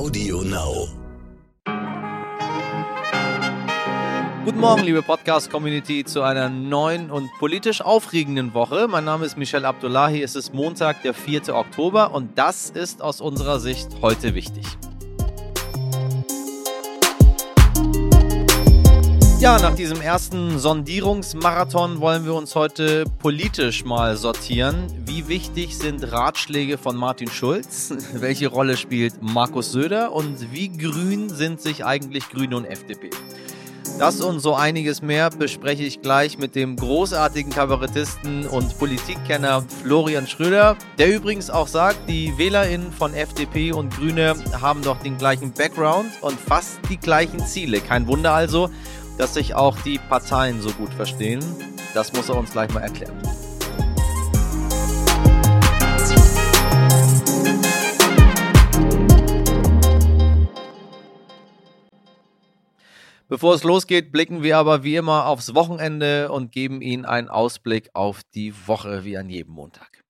Audio Now. Guten Morgen, liebe Podcast-Community, zu einer neuen und politisch aufregenden Woche. Mein Name ist Michel Abdullahi. Es ist Montag, der 4. Oktober und das ist aus unserer Sicht heute wichtig. Ja, nach diesem ersten Sondierungsmarathon wollen wir uns heute politisch mal sortieren. Wie wichtig sind Ratschläge von Martin Schulz? Welche Rolle spielt Markus Söder? Und wie grün sind sich eigentlich Grüne und FDP? Das und so einiges mehr bespreche ich gleich mit dem großartigen Kabarettisten und Politikkenner Florian Schröder, der übrigens auch sagt, die WählerInnen von FDP und Grüne haben doch den gleichen Background und fast die gleichen Ziele. Kein Wunder also, dass sich auch die Parteien so gut verstehen. Das muss er uns gleich mal erklären. Bevor es losgeht, blicken wir aber wie immer aufs Wochenende und geben Ihnen einen Ausblick auf die Woche wie an jedem Montag.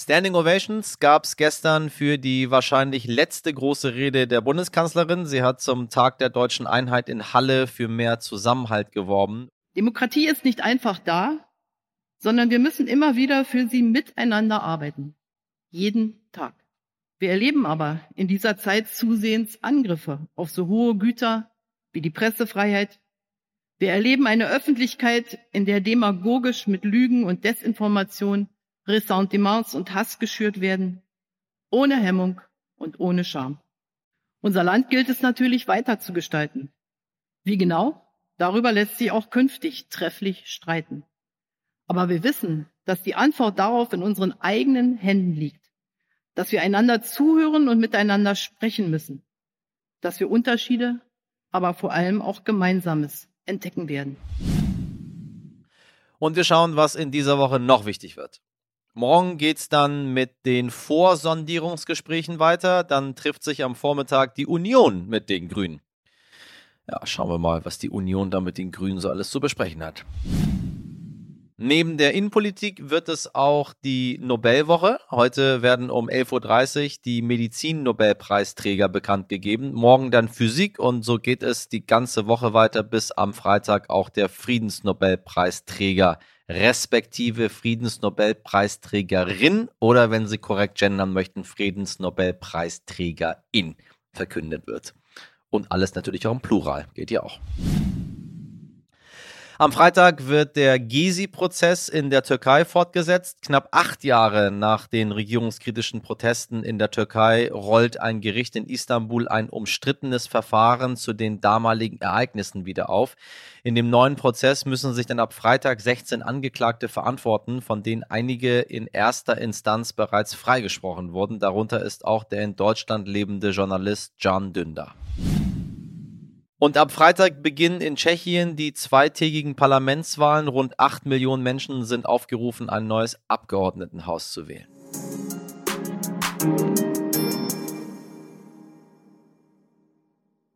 Standing Ovations gab es gestern für die wahrscheinlich letzte große Rede der Bundeskanzlerin. Sie hat zum Tag der deutschen Einheit in Halle für mehr Zusammenhalt geworben. Demokratie ist nicht einfach da, sondern wir müssen immer wieder für sie miteinander arbeiten. Jeden Tag. Wir erleben aber in dieser Zeit zusehends Angriffe auf so hohe Güter wie die Pressefreiheit. Wir erleben eine Öffentlichkeit, in der demagogisch mit Lügen und Desinformation Ressentiments und Hass geschürt werden, ohne Hemmung und ohne Scham. Unser Land gilt es natürlich weiter zu gestalten. Wie genau? Darüber lässt sich auch künftig trefflich streiten. Aber wir wissen, dass die Antwort darauf in unseren eigenen Händen liegt, dass wir einander zuhören und miteinander sprechen müssen, dass wir Unterschiede, aber vor allem auch Gemeinsames entdecken werden. Und wir schauen, was in dieser Woche noch wichtig wird. Morgen geht es dann mit den Vorsondierungsgesprächen weiter. Dann trifft sich am Vormittag die Union mit den Grünen. Ja, schauen wir mal, was die Union da mit den Grünen so alles zu besprechen hat. Neben der Innenpolitik wird es auch die Nobelwoche. Heute werden um 11.30 Uhr die Medizin-Nobelpreisträger bekannt gegeben. Morgen dann Physik und so geht es die ganze Woche weiter bis am Freitag auch der Friedensnobelpreisträger respektive Friedensnobelpreisträgerin oder wenn Sie korrekt gendern möchten, Friedensnobelpreisträgerin verkündet wird. Und alles natürlich auch im Plural, geht ja auch. Am Freitag wird der Gezi-Prozess in der Türkei fortgesetzt. Knapp acht Jahre nach den regierungskritischen Protesten in der Türkei rollt ein Gericht in Istanbul ein umstrittenes Verfahren zu den damaligen Ereignissen wieder auf. In dem neuen Prozess müssen sich dann ab Freitag 16 Angeklagte verantworten, von denen einige in erster Instanz bereits freigesprochen wurden. Darunter ist auch der in Deutschland lebende Journalist Can Dündar. Und ab Freitag beginnen in Tschechien die zweitägigen Parlamentswahlen. Rund acht Millionen Menschen sind aufgerufen, ein neues Abgeordnetenhaus zu wählen.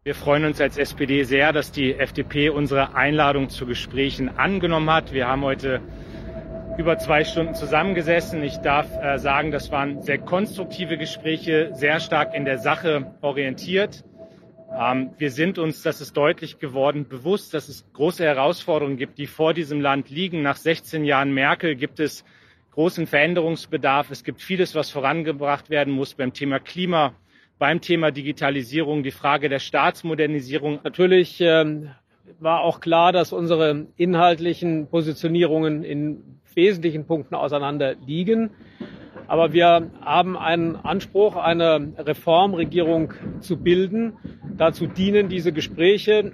Wir freuen uns als SPD sehr, dass die FDP unsere Einladung zu Gesprächen angenommen hat. Wir haben heute über zwei Stunden zusammengesessen. Ich darf äh, sagen, das waren sehr konstruktive Gespräche, sehr stark in der Sache orientiert. Ähm, wir sind uns, das ist deutlich geworden, bewusst, dass es große Herausforderungen gibt, die vor diesem Land liegen. Nach 16 Jahren Merkel gibt es großen Veränderungsbedarf. Es gibt vieles, was vorangebracht werden muss beim Thema Klima, beim Thema Digitalisierung, die Frage der Staatsmodernisierung. Natürlich ähm, war auch klar, dass unsere inhaltlichen Positionierungen in wesentlichen Punkten auseinander liegen. Aber wir haben einen Anspruch, eine Reformregierung zu bilden. Dazu dienen diese Gespräche.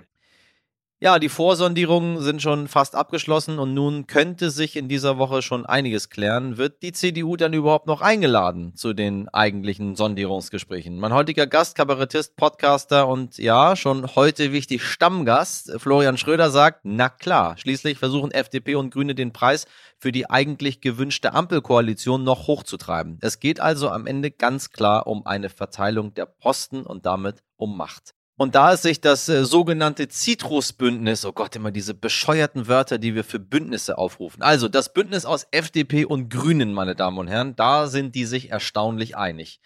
Ja, die Vorsondierungen sind schon fast abgeschlossen und nun könnte sich in dieser Woche schon einiges klären. Wird die CDU dann überhaupt noch eingeladen zu den eigentlichen Sondierungsgesprächen? Mein heutiger Gast, Kabarettist, Podcaster und ja, schon heute wichtig Stammgast, Florian Schröder sagt, na klar, schließlich versuchen FDP und Grüne den Preis für die eigentlich gewünschte Ampelkoalition noch hochzutreiben. Es geht also am Ende ganz klar um eine Verteilung der Posten und damit um Macht. Und da ist sich das äh, sogenannte Citrus-Bündnis, oh Gott, immer diese bescheuerten Wörter, die wir für Bündnisse aufrufen. Also das Bündnis aus FDP und Grünen, meine Damen und Herren, da sind die sich erstaunlich einig.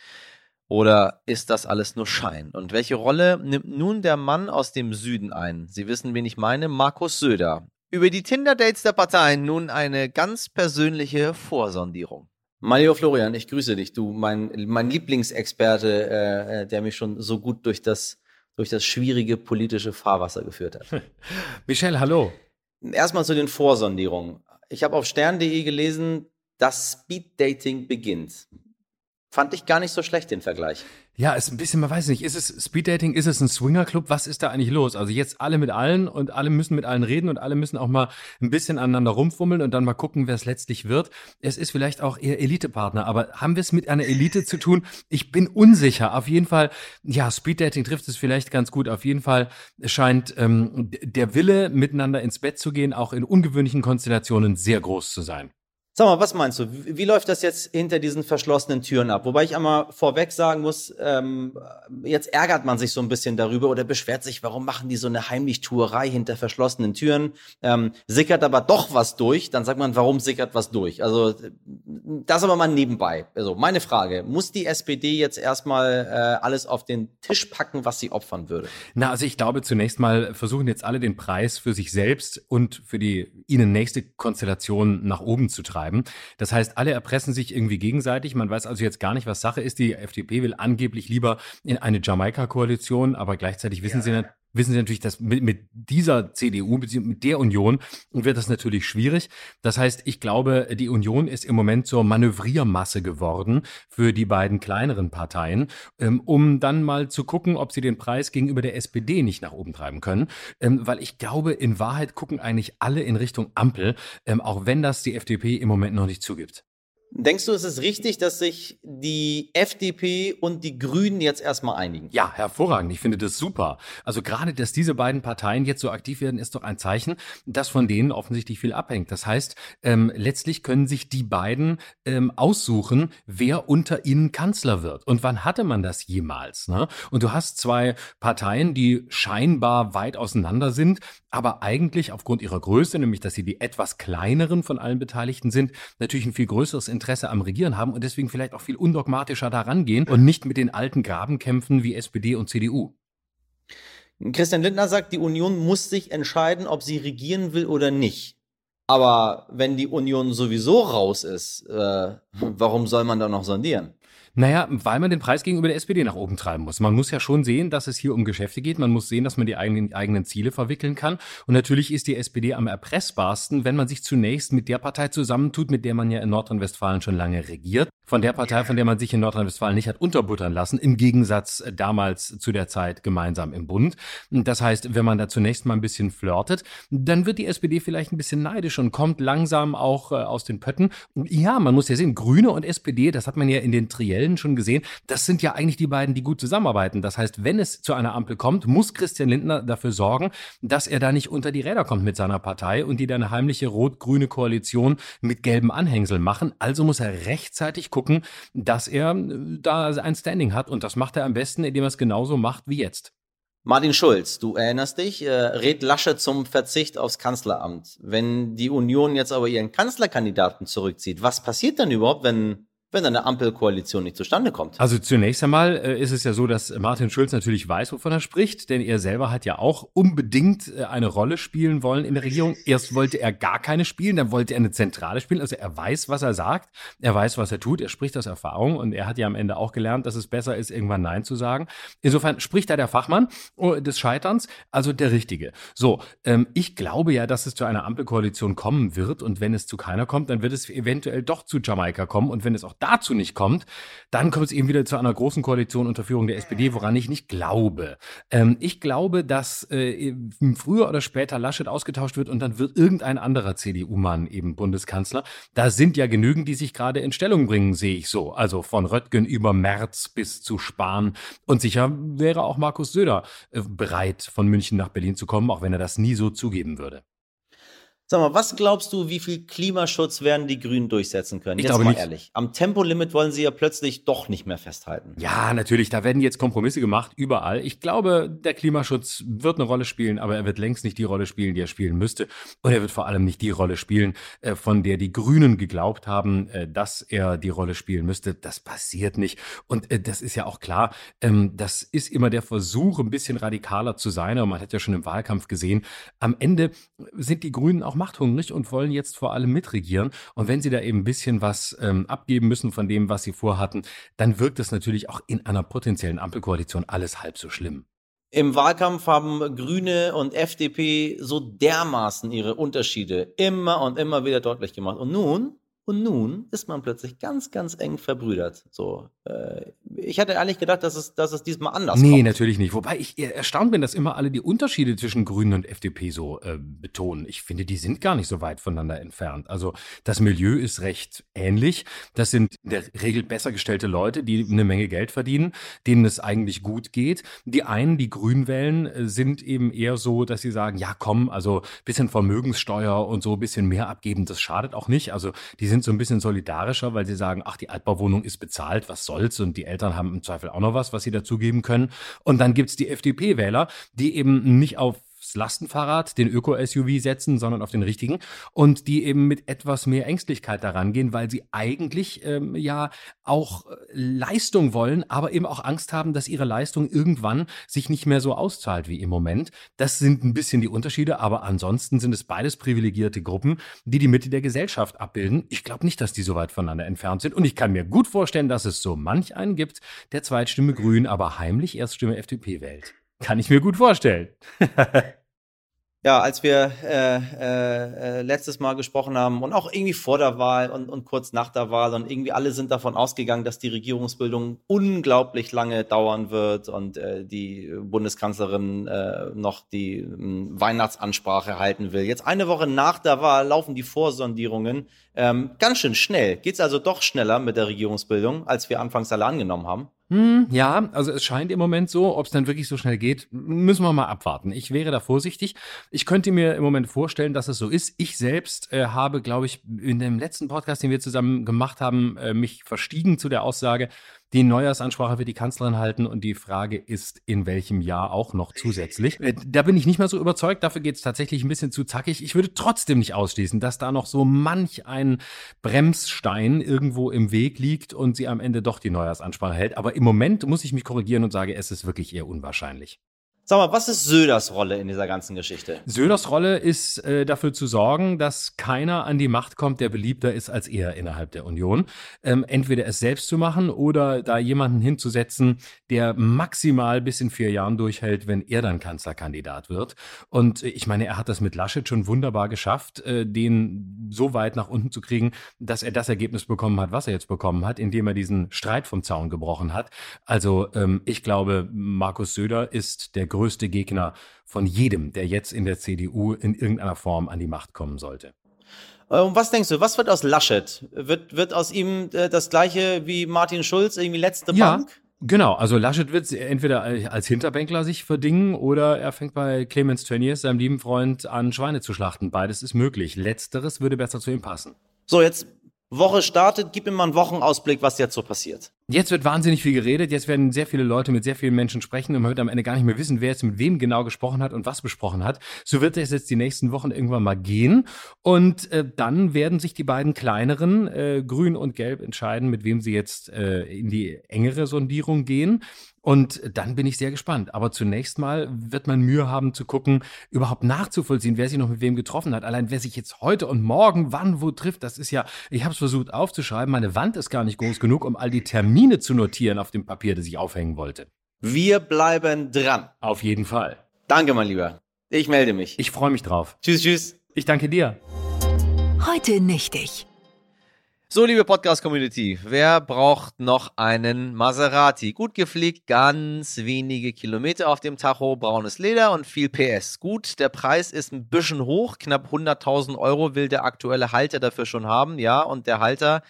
Oder ist das alles nur Schein? Und welche Rolle nimmt nun der Mann aus dem Süden ein? Sie wissen, wen ich meine, Markus Söder. Über die Tinder-Dates der Parteien nun eine ganz persönliche Vorsondierung. Mario Florian, ich grüße dich, du, mein, mein Lieblingsexperte, äh, äh der mich schon so gut durch das, durch das schwierige politische Fahrwasser geführt hat. Michel, hallo. Erstmal zu den Vorsondierungen. Ich habe auf stern.de gelesen, dass Speed-Dating beginnt. Fand ich gar nicht so schlecht, den Vergleich. Ja, ist ein bisschen, man weiß nicht, ist es Speeddating, ist es ein Swingerclub, was ist da eigentlich los? Also jetzt alle mit allen und alle müssen mit allen reden und alle müssen auch mal ein bisschen aneinander rumfummeln und dann mal gucken, wer es letztlich wird. Es ist vielleicht auch eher Elitepartner, aber haben wir es mit einer Elite zu tun? Ich bin unsicher. Auf jeden Fall, ja, Speeddating trifft es vielleicht ganz gut. Auf jeden Fall scheint ähm, der Wille, miteinander ins Bett zu gehen, auch in ungewöhnlichen Konstellationen sehr groß zu sein. Sag mal, was meinst du? Wie, läuft das jetzt hinter diesen verschlossenen Türen ab? Wobei ich einmal vorweg sagen muss, ähm, jetzt ärgert man sich so ein bisschen darüber oder beschwert sich, warum machen die so eine Heimlichtuerei hinter verschlossenen Türen? Ähm, sickert aber doch was durch, dann sagt man, warum sickert was durch? Also das aber mal nebenbei. Also meine Frage, muss die SPD jetzt erstmal äh, alles auf den Tisch packen, was sie opfern würde? Na, also ich glaube, zunächst mal versuchen jetzt alle den Preis für sich selbst und für die ihnen nächste Konstellation nach oben zu treiben. Das heißt, alle erpressen sich irgendwie gegenseitig. Man weiß also jetzt gar nicht, was Sache ist. Die FDP will angeblich lieber in eine Jamaika-Koalition, aber gleichzeitig wissen ja. sie wissen Sie natürlich, dass mit, mit dieser CDU, mit der Union wird das natürlich schwierig. Das heißt, ich glaube, die Union ist im Moment zur Manövriermasse geworden für die beiden kleineren Parteien, ähm, um dann mal zu gucken, ob sie den Preis gegenüber der SPD nicht nach oben treiben können. Ähm, weil ich glaube, in Wahrheit gucken eigentlich alle in Richtung Ampel, ähm, auch wenn das die FDP im Moment noch nicht zugibt. Denkst du, es ist richtig, dass sich die FDP und die Grünen jetzt erstmal einigen? Ja, hervorragend. Ich finde das super. Also gerade, dass diese beiden Parteien jetzt so aktiv werden, ist doch ein Zeichen, dass von denen offensichtlich viel abhängt. Das heißt, ähm, letztlich können sich die beiden ähm, aussuchen, wer unter ihnen Kanzler wird. Und wann hatte man das jemals? Ne? Und du hast zwei Parteien, die scheinbar weit auseinander sind, aber eigentlich aufgrund ihrer Größe, nämlich dass sie die etwas kleineren von allen Beteiligten sind, natürlich ein viel größeres Interesse am Regieren haben und deswegen vielleicht auch viel undogmatischer daran gehen und nicht mit den alten Grabenkämpfen wie SPD und CDU. Christian Lindner sagt, die Union muss sich entscheiden, ob sie regieren will oder nicht. Aber wenn die Union sowieso raus ist, äh, warum soll man da noch sondieren? Naja, weil man den Preis gegenüber der SPD nach oben treiben muss. Man muss ja schon sehen, dass es hier um Geschäfte geht. Man muss sehen, dass man die eigenen, eigenen Ziele verwickeln kann. Und natürlich ist die SPD am erpressbarsten, wenn man sich zunächst mit der Partei zusammentut, mit der man ja in Nordrhein-Westfalen schon lange regiert von der Partei, von der man sich in Nordrhein-Westfalen nicht hat unterbuttern lassen, im Gegensatz äh, damals zu der Zeit gemeinsam im Bund. Das heißt, wenn man da zunächst mal ein bisschen flirtet, dann wird die SPD vielleicht ein bisschen neidisch und kommt langsam auch äh, aus den Pötten. Ja, man muss ja sehen, Grüne und SPD, das hat man ja in den Triellen schon gesehen, das sind ja eigentlich die beiden, die gut zusammenarbeiten. Das heißt, wenn es zu einer Ampel kommt, muss Christian Lindner dafür sorgen, dass er da nicht unter die Räder kommt mit seiner Partei und die dann eine heimliche rot-grüne Koalition mit gelben Anhängseln machen. Also muss er rechtzeitig gucken, gucken, dass er äh, da ein Standing hat. Und das macht er am besten, indem er es genauso macht wie jetzt. Martin Schulz, du erinnerst dich, äh, rät Lasche zum Verzicht aufs Kanzleramt. Wenn die Union jetzt aber ihren Kanzlerkandidaten zurückzieht, was passiert dann überhaupt, wenn wenn eine Ampelkoalition nicht zustande kommt. Also zunächst einmal äh, ist es ja so, dass Martin Schulz natürlich weiß, wovon er spricht, denn er selber hat ja auch unbedingt äh, eine Rolle spielen wollen in der Regierung. Erst wollte er gar keine spielen, dann wollte er eine Zentrale spielen. Also er weiß, was er sagt, er weiß, was er tut, er spricht aus Erfahrung und er hat ja am Ende auch gelernt, dass es besser ist, irgendwann Nein zu sagen. Insofern spricht da der Fachmann oh, des Scheiterns, also der Richtige. So, ähm, ich glaube ja, dass es zu einer Ampelkoalition kommen wird und wenn es zu keiner kommt, dann wird es eventuell doch zu Jamaika kommen und wenn es auch dazu nicht kommt, dann kommt es eben wieder zu einer großen Koalition unter Führung der SPD, woran ich nicht glaube. Ähm, ich glaube, dass äh, früher oder später Laschet ausgetauscht wird und dann wird irgendein anderer CDU-Mann eben Bundeskanzler. Da sind ja genügend, die sich gerade in Stellung bringen, sehe ich so. Also von Röttgen über Merz bis zu Spahn. Und sicher wäre auch Markus Söder äh, bereit, von München nach Berlin zu kommen, auch wenn er das nie so zugeben würde. Sag mal, was glaubst du, wie viel Klimaschutz werden die Grünen durchsetzen können? Ich jetzt glaube mal nicht. ehrlich. Am Tempolimit wollen sie ja plötzlich doch nicht mehr festhalten. Ja, natürlich, da werden jetzt Kompromisse gemacht, überall. Ich glaube, der Klimaschutz wird eine Rolle spielen, aber er wird längst nicht die Rolle spielen, die er spielen müsste. Und er wird vor allem nicht die Rolle spielen, äh, von der die Grünen geglaubt haben, äh, dass er die Rolle spielen müsste. Das passiert nicht. Und äh, das ist ja auch klar, ähm, das ist immer der Versuch, ein bisschen radikaler zu sein. Aber man hat ja schon im Wahlkampf gesehen, am Ende sind die Grünen auch machthungrig und wollen jetzt vor allem mitregieren. Und wenn sie da eben ein bisschen was ähm, abgeben müssen von dem, was sie vorhatten, dann wirkt es natürlich auch in einer potenziellen Ampelkoalition alles halb so schlimm. Im Wahlkampf haben Grüne und FDP so dermaßen ihre Unterschiede immer und immer wieder deutlich gemacht. Und nun, und nun ist man plötzlich ganz, ganz eng verbrüdert. So, äh, ich hatte ehrlich gedacht, dass es, dass es diesmal anders Nee, kommt. natürlich nicht. Wobei ich erstaunt bin, dass immer alle die Unterschiede zwischen Grünen und FDP so äh, betonen. Ich finde, die sind gar nicht so weit voneinander entfernt. Also das Milieu ist recht ähnlich. Das sind in der Regel besser gestellte Leute, die eine Menge Geld verdienen, denen es eigentlich gut geht. Die einen, die Grün wählen, äh, sind eben eher so, dass sie sagen, ja komm, also bisschen Vermögenssteuer und so ein bisschen mehr abgeben, das schadet auch nicht. Also die sind so ein bisschen solidarischer, weil sie sagen, ach, die Altbauwohnung ist bezahlt, was soll's? Und die Eltern haben im Zweifel auch noch was, was sie dazugeben können. Und dann gibt's die FDP-Wähler, die eben nicht auf aufs Lastenfahrrad, den Öko-SUV setzen, sondern auf den richtigen und die eben mit etwas mehr Ängstlichkeit daran gehen, weil sie eigentlich ähm, ja auch äh, Leistung wollen, aber eben auch Angst haben, dass ihre Leistung irgendwann sich nicht mehr so auszahlt wie im Moment. Das sind ein bisschen die Unterschiede, aber ansonsten sind es beides privilegierte Gruppen, die die Mitte der Gesellschaft abbilden. Ich glaube nicht, dass die so weit voneinander entfernt sind und ich kann mir gut vorstellen, dass es so manch einen gibt, der Zweitstimme Grün, aber heimlich Erststimme FDP wählt. Kann ich mir gut vorstellen. Ja, als wir äh, äh, äh, letztes Mal gesprochen haben und auch irgendwie vor der Wahl und, und kurz nach der Wahl und irgendwie alle sind davon ausgegangen, dass die Regierungsbildung unglaublich lange dauern wird und äh, die Bundeskanzlerin äh, noch die äh, Weihnachtsansprache halten will. Jetzt eine Woche nach der Wahl laufen die Vorsondierungen ähm, ganz schön schnell. Geht's also doch schneller mit der Regierungsbildung, als wir anfangs alle angenommen haben? Hm, ja, also es scheint im Moment so, ob es dann wirklich so schnell geht, müssen wir mal abwarten. Ich wäre da vorsichtig. Ich könnte mir im Moment vorstellen, dass es so ist. Ich selbst äh, habe, glaube ich, in dem letzten Podcast, den wir zusammen gemacht haben, äh, mich verstiegen zu der Aussage, die Neujahrsansprache wird die Kanzlerin halten und die Frage ist, in welchem Jahr auch noch zusätzlich. Äh, Da bin ich nicht mehr so überzeugt, dafür geht es tatsächlich ein bisschen zu zackig. Ich würde trotzdem nicht ausschließen, dass da noch so manch ein Bremsstein irgendwo im Weg liegt und sie am Ende doch die Neujahrsansprache hält. Aber im Moment muss ich mich korrigieren und sage, es ist wirklich eher unwahrscheinlich. Sag mal, was ist Söders Rolle in dieser ganzen Geschichte? Söders Rolle ist äh, dafür zu sorgen, dass keiner an die Macht kommt, der beliebter ist als er innerhalb der Union. Ähm, entweder es selbst zu machen oder da jemanden hinzusetzen, der maximal bis in vier Jahren durchhält, wenn er dann Kanzlerkandidat wird. Und äh, ich meine, er hat das mit Laschet schon wunderbar geschafft, äh, den so weit nach unten zu kriegen, dass er das Ergebnis bekommen hat, was er jetzt bekommen hat, indem er diesen Streit vom Zaun gebrochen hat. Also ähm, ich glaube, Markus Söder ist der größte Gegner von jedem, der jetzt in der CDU in irgendeiner Form an die Macht kommen sollte. Äh, Und was denkst du, was wird aus Laschet? Wird, wird aus ihm äh, das gleiche wie Martin Schulz, irgendwie letzte Ja. Bank? Genau, also Laschet wird entweder als Hinterbänkler sich verdingen oder er fängt bei Clemens Tönnies, seinem lieben Freund, an Schweine zu schlachten. Beides ist möglich. Letzteres würde besser zu ihm passen. So, jetzt Woche startet, gib mir mal einen Wochenausblick, was jetzt so passiert. Jetzt wird wahnsinnig viel geredet. Jetzt werden sehr viele Leute mit sehr vielen Menschen sprechen und man wird am Ende gar nicht mehr wissen, wer jetzt mit wem genau gesprochen hat und was besprochen hat. So wird es jetzt die nächsten Wochen irgendwann mal gehen. Und äh, dann werden sich die beiden kleineren, äh, Grün und Gelb, entscheiden, mit wem sie jetzt äh, in die engere Sondierung gehen. Und dann bin ich sehr gespannt. Aber zunächst mal wird man Mühe haben zu gucken, überhaupt nachzuvollziehen, wer sich noch mit wem getroffen hat. Allein wer sich jetzt heute und morgen wann wo trifft, das ist ja, ich habe es versucht aufzuschreiben, meine Wand ist gar nicht groß genug, um all die Termine zu notieren auf dem Papier, das ich aufhängen wollte. Wir bleiben dran. Auf jeden Fall. Danke, mein Lieber. Ich melde mich. Ich freue mich drauf. tschüss, tschüss. Ich danke dir. Heute nichtig. So, liebe Podcast-Community, wer braucht noch einen Maserati? Gut gepflegt, ganz wenige Kilometer auf dem Tacho, braunes Leder und viel PS. Gut, der Preis ist ein bisschen hoch, knapp 100.000 Euro will der aktuelle Halter dafür schon haben, ja, und der Halter,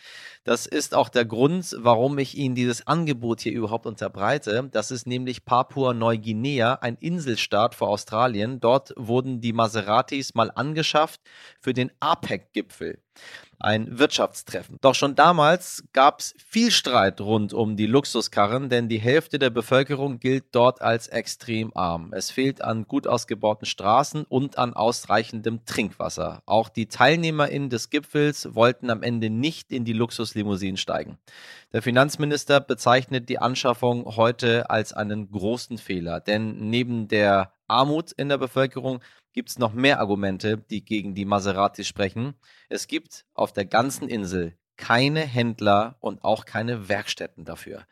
Das ist auch der Grund, warum ich Ihnen dieses Angebot hier überhaupt unterbreite. Das ist nämlich Papua-Neuguinea, ein Inselstaat vor Australien. Dort wurden die Maseratis mal angeschafft für den APEC-Gipfel ein Wirtschaftstreffen. Doch schon damals gab es viel Streit rund um die Luxuskarren, denn die Hälfte der Bevölkerung gilt dort als extrem arm. Es fehlt an gut ausgebauten Straßen und an ausreichendem Trinkwasser. Auch die TeilnehmerInnen des Gipfels wollten am Ende nicht in die Luxuslimousinen steigen. Der Finanzminister bezeichnet die Anschaffung heute als einen großen Fehler, denn neben der Armut in der Bevölkerung gibt es noch mehr Argumente, die gegen die Maserati sprechen. Es gibt auf der ganzen Insel keine Händler und auch keine Werkstätten dafür.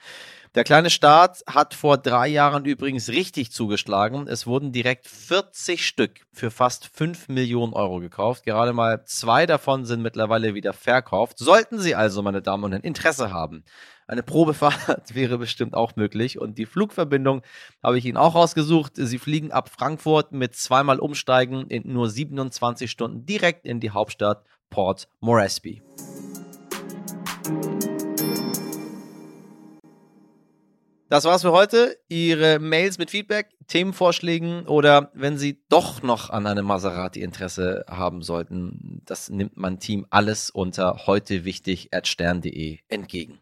Der kleine Staat hat vor drei Jahren übrigens richtig zugeschlagen. Es wurden direkt 40 Stück für fast 5 Millionen Euro gekauft. Gerade mal zwei davon sind mittlerweile wieder verkauft. Sollten Sie also, meine Damen und Herren, Interesse haben, eine Probefahrt wäre bestimmt auch möglich. Und die Flugverbindung habe ich Ihnen auch rausgesucht. Sie fliegen ab Frankfurt mit zweimal Umsteigen in nur 27 Stunden direkt in die Hauptstadt Port Moresby. Das war's für heute. Ihre Mails mit Feedback, Themenvorschlägen oder wenn Sie doch noch an einem Maserati Interesse haben sollten, das nimmt mein Team alles unter heute wichtig at stern.de entgegen.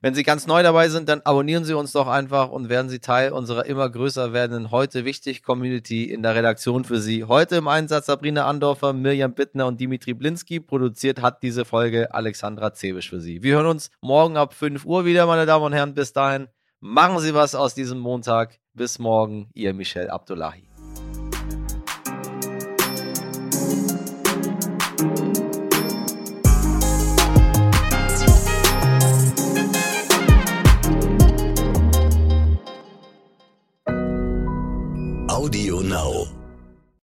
Wenn Sie ganz neu dabei sind, dann abonnieren Sie uns doch einfach und werden Sie Teil unserer immer größer werdenden heute wichtig Community in der Redaktion für Sie. Heute im Einsatz Sabrina Andorfer, Mirjam Bittner und Dimitri Blinski. Produziert hat diese Folge Alexandra Zebisch für Sie. Wir hören uns morgen ab 5 Uhr wieder, meine Damen und Herren. Bis dahin. Machen Sie was aus diesem Montag. Bis morgen, Ihr Michel Abdullahi. Now.